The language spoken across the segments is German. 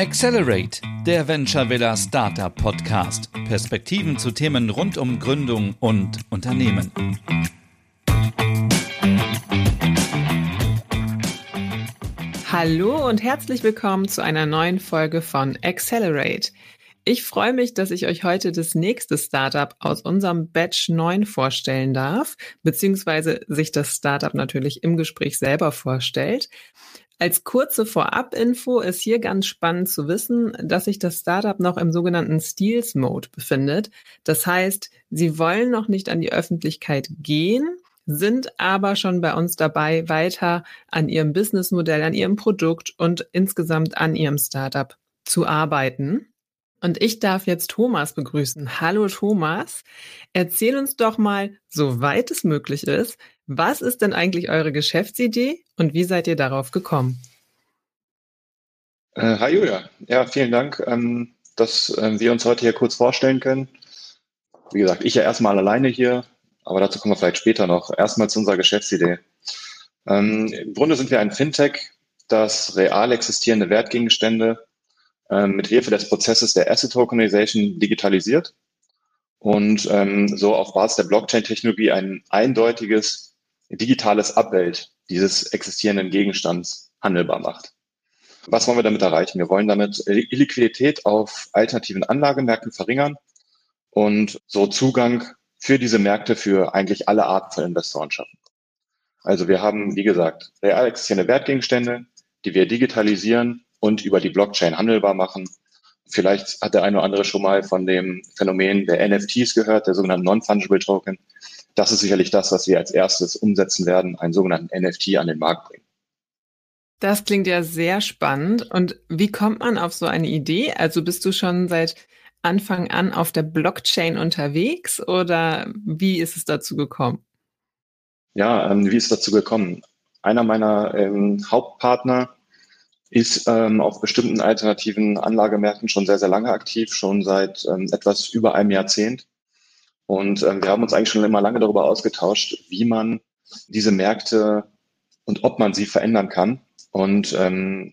Accelerate, der Venture Villa Startup Podcast. Perspektiven zu Themen rund um Gründung und Unternehmen. Hallo und herzlich willkommen zu einer neuen Folge von Accelerate. Ich freue mich, dass ich euch heute das nächste Startup aus unserem Batch 9 vorstellen darf, beziehungsweise sich das Startup natürlich im Gespräch selber vorstellt. Als kurze Vorab-Info ist hier ganz spannend zu wissen, dass sich das Startup noch im sogenannten Steals Mode befindet. Das heißt, sie wollen noch nicht an die Öffentlichkeit gehen, sind aber schon bei uns dabei, weiter an ihrem Businessmodell, an ihrem Produkt und insgesamt an ihrem Startup zu arbeiten. Und ich darf jetzt Thomas begrüßen. Hallo Thomas. Erzähl uns doch mal, soweit es möglich ist, was ist denn eigentlich eure Geschäftsidee und wie seid ihr darauf gekommen? Äh, hi Julia. Ja, vielen Dank, ähm, dass äh, wir uns heute hier kurz vorstellen können. Wie gesagt, ich ja erstmal alleine hier, aber dazu kommen wir vielleicht später noch. Erstmal zu unserer Geschäftsidee. Ähm, Im Grunde sind wir ein Fintech, das real existierende Wertgegenstände äh, mit Hilfe des Prozesses der Asset Tokenization digitalisiert und ähm, so auf Basis der Blockchain-Technologie ein eindeutiges digitales Abbild dieses existierenden Gegenstands handelbar macht. Was wollen wir damit erreichen? Wir wollen damit Liquidität auf alternativen Anlagemärkten verringern und so Zugang für diese Märkte für eigentlich alle Arten von Investoren schaffen. Also wir haben, wie gesagt, real existierende Wertgegenstände, die wir digitalisieren und über die Blockchain handelbar machen. Vielleicht hat der eine oder andere schon mal von dem Phänomen der NFTs gehört, der sogenannten Non-Fungible Token das ist sicherlich das, was wir als erstes umsetzen werden, einen sogenannten NFT an den Markt bringen. Das klingt ja sehr spannend. Und wie kommt man auf so eine Idee? Also bist du schon seit Anfang an auf der Blockchain unterwegs oder wie ist es dazu gekommen? Ja, ähm, wie ist es dazu gekommen? Einer meiner ähm, Hauptpartner ist ähm, auf bestimmten alternativen Anlagemärkten schon sehr, sehr lange aktiv, schon seit ähm, etwas über einem Jahrzehnt. Und ähm, wir haben uns eigentlich schon immer lange darüber ausgetauscht, wie man diese Märkte und ob man sie verändern kann und ähm,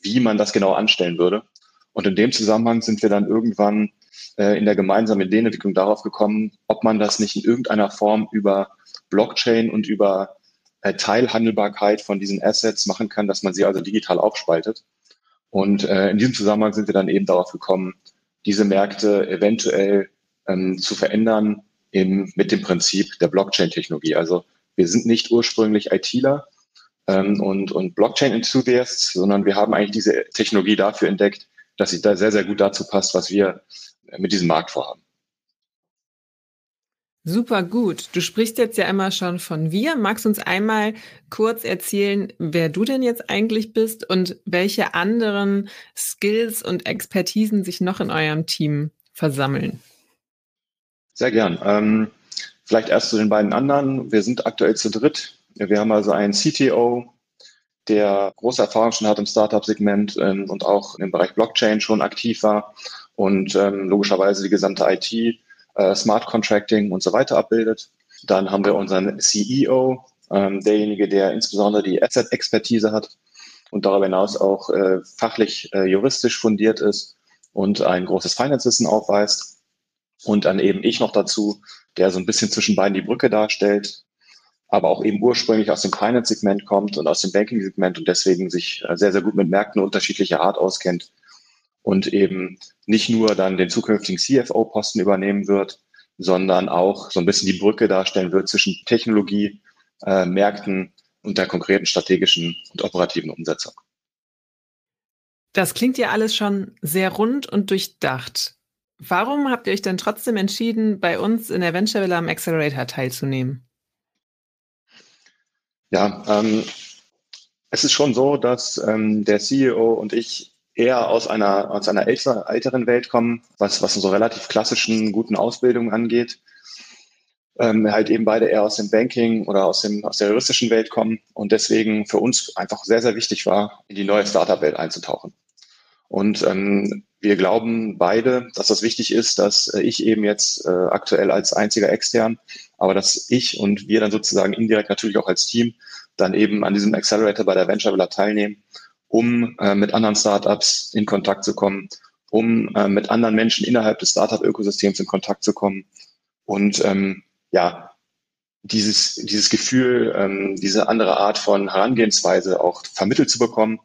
wie man das genau anstellen würde. Und in dem Zusammenhang sind wir dann irgendwann äh, in der gemeinsamen Ideenentwicklung darauf gekommen, ob man das nicht in irgendeiner Form über Blockchain und über Teilhandelbarkeit von diesen Assets machen kann, dass man sie also digital aufspaltet. Und äh, in diesem Zusammenhang sind wir dann eben darauf gekommen, diese Märkte eventuell ähm, zu verändern im, mit dem Prinzip der Blockchain-Technologie. Also wir sind nicht ursprünglich ITler ähm, und, und Blockchain-Enthusiasts, sondern wir haben eigentlich diese Technologie dafür entdeckt, dass sie da sehr, sehr gut dazu passt, was wir mit diesem Markt vorhaben. Super gut. Du sprichst jetzt ja immer schon von wir. Magst du uns einmal kurz erzählen, wer du denn jetzt eigentlich bist und welche anderen Skills und Expertisen sich noch in eurem Team versammeln? Sehr gern. Ähm, vielleicht erst zu den beiden anderen. Wir sind aktuell zu dritt. Wir haben also einen CTO, der große Erfahrung schon hat im Startup-Segment ähm, und auch im Bereich Blockchain schon aktiv war und ähm, logischerweise die gesamte IT, äh, Smart Contracting und so weiter abbildet. Dann haben wir unseren CEO, ähm, derjenige, der insbesondere die Asset-Expertise hat und darüber hinaus auch äh, fachlich äh, juristisch fundiert ist und ein großes Finance-Wissen aufweist. Und dann eben ich noch dazu, der so ein bisschen zwischen beiden die Brücke darstellt, aber auch eben ursprünglich aus dem Finance-Segment kommt und aus dem Banking-Segment und deswegen sich äh, sehr, sehr gut mit Märkten unterschiedlicher Art auskennt und eben nicht nur dann den zukünftigen CFO-Posten übernehmen wird, sondern auch so ein bisschen die Brücke darstellen wird zwischen Technologie, äh, Märkten und der konkreten strategischen und operativen Umsetzung. Das klingt ja alles schon sehr rund und durchdacht. Warum habt ihr euch denn trotzdem entschieden, bei uns in der Venture Villa am Accelerator teilzunehmen? Ja, ähm, es ist schon so, dass ähm, der CEO und ich eher aus einer, aus einer älter, älteren Welt kommen, was, was unsere relativ klassischen, guten Ausbildungen angeht. Ähm, halt eben beide eher aus dem Banking oder aus, dem, aus der juristischen Welt kommen und deswegen für uns einfach sehr, sehr wichtig war, in die neue Startup-Welt einzutauchen. Und ähm, wir glauben beide, dass das wichtig ist, dass äh, ich eben jetzt äh, aktuell als einziger extern, aber dass ich und wir dann sozusagen indirekt natürlich auch als Team dann eben an diesem Accelerator bei der Venture Villa teilnehmen um äh, mit anderen Startups in Kontakt zu kommen, um äh, mit anderen Menschen innerhalb des Startup-Ökosystems in Kontakt zu kommen und ähm, ja, dieses, dieses Gefühl, ähm, diese andere Art von Herangehensweise auch vermittelt zu bekommen,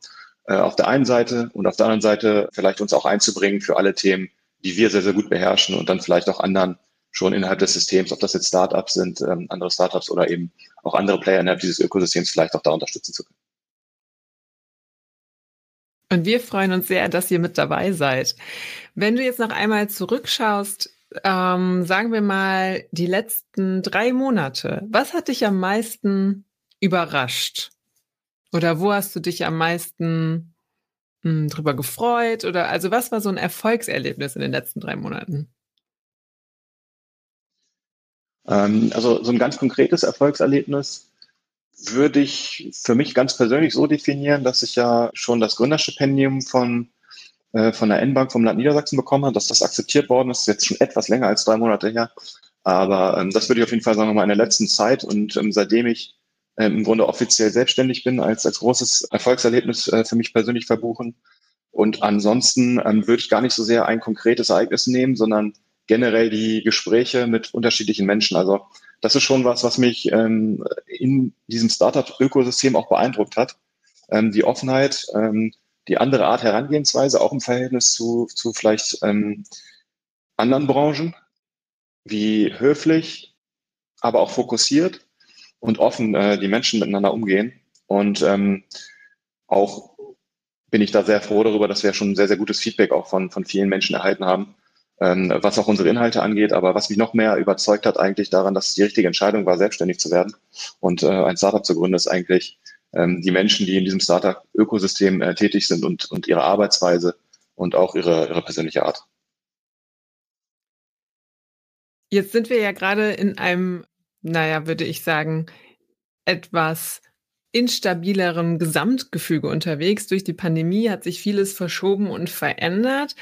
äh, auf der einen Seite und auf der anderen Seite vielleicht uns auch einzubringen für alle Themen, die wir sehr, sehr gut beherrschen und dann vielleicht auch anderen schon innerhalb des Systems, ob das jetzt Startups sind, ähm, andere Startups oder eben auch andere Player innerhalb dieses Ökosystems vielleicht auch da unterstützen zu können. Und wir freuen uns sehr, dass ihr mit dabei seid. Wenn du jetzt noch einmal zurückschaust, ähm, sagen wir mal die letzten drei Monate, was hat dich am meisten überrascht? Oder wo hast du dich am meisten mh, hm, drüber gefreut? Oder also was war so ein Erfolgserlebnis in den letzten drei Monaten? Ähm, also so ein ganz konkretes Erfolgserlebnis würde ich für mich ganz persönlich so definieren, dass ich ja schon das Gründerstipendium von, äh, von der N-Bank vom Land Niedersachsen bekommen habe, dass das akzeptiert worden ist, jetzt schon etwas länger als drei Monate her. Aber ähm, das würde ich auf jeden Fall sagen, in der letzten Zeit und ähm, seitdem ich ähm, im Grunde offiziell selbstständig bin, als, als großes Erfolgserlebnis äh, für mich persönlich verbuchen. Und ansonsten ähm, würde ich gar nicht so sehr ein konkretes Ereignis nehmen, sondern generell die Gespräche mit unterschiedlichen Menschen. Also das ist schon was, was mich ähm, in diesem Startup-Ökosystem auch beeindruckt hat. Ähm, die Offenheit, ähm, die andere Art Herangehensweise, auch im Verhältnis zu, zu vielleicht ähm, anderen Branchen, wie höflich, aber auch fokussiert und offen äh, die Menschen miteinander umgehen. Und ähm, auch bin ich da sehr froh darüber, dass wir schon sehr, sehr gutes Feedback auch von, von vielen Menschen erhalten haben, ähm, was auch unsere Inhalte angeht. Aber was mich noch mehr überzeugt hat eigentlich daran, dass es die richtige Entscheidung war, selbstständig zu werden und äh, ein Startup zu gründen, ist eigentlich ähm, die Menschen, die in diesem Startup-Ökosystem äh, tätig sind und, und ihre Arbeitsweise und auch ihre, ihre persönliche Art. Jetzt sind wir ja gerade in einem, naja, würde ich sagen, etwas instabilerem Gesamtgefüge unterwegs. Durch die Pandemie hat sich vieles verschoben und verändert.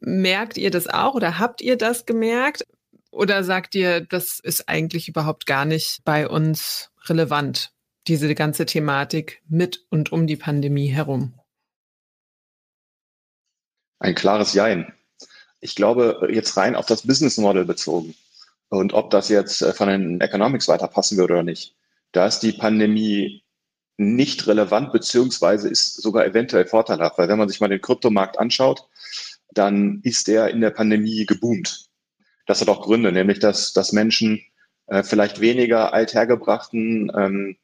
Merkt ihr das auch oder habt ihr das gemerkt? Oder sagt ihr, das ist eigentlich überhaupt gar nicht bei uns relevant, diese ganze Thematik mit und um die Pandemie herum? Ein klares Jein. Ich glaube, jetzt rein auf das Business Model bezogen und ob das jetzt von den Economics weiter passen würde oder nicht, da ist die Pandemie nicht relevant, beziehungsweise ist sogar eventuell vorteilhaft, weil wenn man sich mal den Kryptomarkt anschaut, dann ist der in der Pandemie geboomt. Das hat auch Gründe, nämlich dass, dass Menschen äh, vielleicht weniger althergebrachten ähm,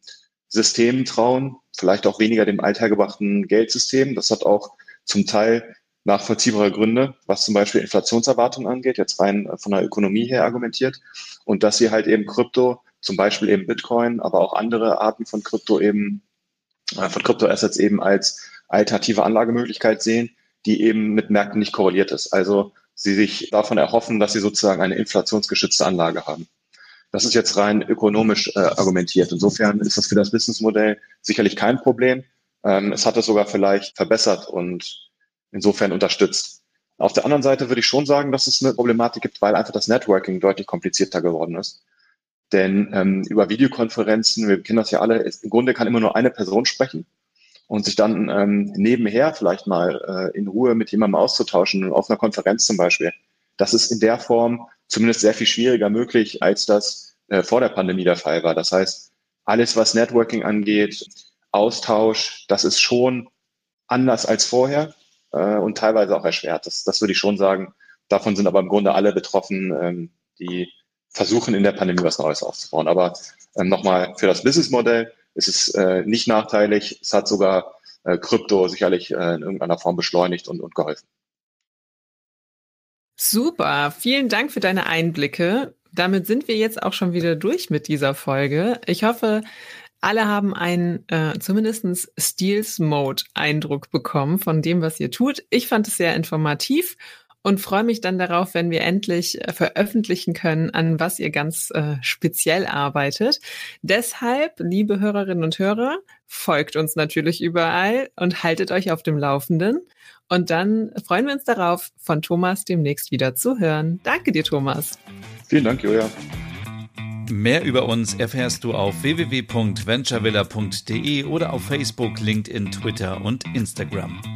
Systemen trauen, vielleicht auch weniger dem althergebrachten Geldsystem. Das hat auch zum Teil nachvollziehbare Gründe, was zum Beispiel Inflationserwartungen angeht, jetzt rein von der Ökonomie her argumentiert. Und dass sie halt eben Krypto, zum Beispiel eben Bitcoin, aber auch andere Arten von Krypto eben, äh, von Kryptoassets eben als alternative Anlagemöglichkeit sehen, die eben mit Märkten nicht korreliert ist. Also sie sich davon erhoffen, dass sie sozusagen eine inflationsgeschützte Anlage haben. Das ist jetzt rein ökonomisch äh, argumentiert. Insofern ist das für das Businessmodell sicherlich kein Problem. Ähm, es hat es sogar vielleicht verbessert und insofern unterstützt. Auf der anderen Seite würde ich schon sagen, dass es eine Problematik gibt, weil einfach das Networking deutlich komplizierter geworden ist. Denn ähm, über Videokonferenzen, wir kennen das ja alle, im Grunde kann immer nur eine Person sprechen und sich dann ähm, nebenher vielleicht mal äh, in Ruhe mit jemandem auszutauschen, auf einer Konferenz zum Beispiel. Das ist in der Form zumindest sehr viel schwieriger möglich, als das äh, vor der Pandemie der Fall war. Das heißt, alles, was Networking angeht, Austausch, das ist schon anders als vorher äh, und teilweise auch erschwert. Das, das würde ich schon sagen. Davon sind aber im Grunde alle betroffen, ähm, die versuchen in der Pandemie was Neues aufzubauen. Aber ähm, nochmal für das Businessmodell ist es äh, nicht nachteilig. Es hat sogar äh, Krypto sicherlich äh, in irgendeiner Form beschleunigt und, und geholfen. Super, vielen Dank für deine Einblicke. Damit sind wir jetzt auch schon wieder durch mit dieser Folge. Ich hoffe, alle haben einen äh, zumindest Steels-Mode-Eindruck bekommen von dem, was ihr tut. Ich fand es sehr informativ und freue mich dann darauf, wenn wir endlich äh, veröffentlichen können, an was ihr ganz äh, speziell arbeitet. Deshalb, liebe Hörerinnen und Hörer, folgt uns natürlich überall und haltet euch auf dem Laufenden. Und dann freuen wir uns darauf, von Thomas demnächst wieder zu hören. Danke dir, Thomas. Vielen Dank, Julia. Mehr über uns erfährst du auf www.venturevilla.de oder auf Facebook, LinkedIn, Twitter und Instagram.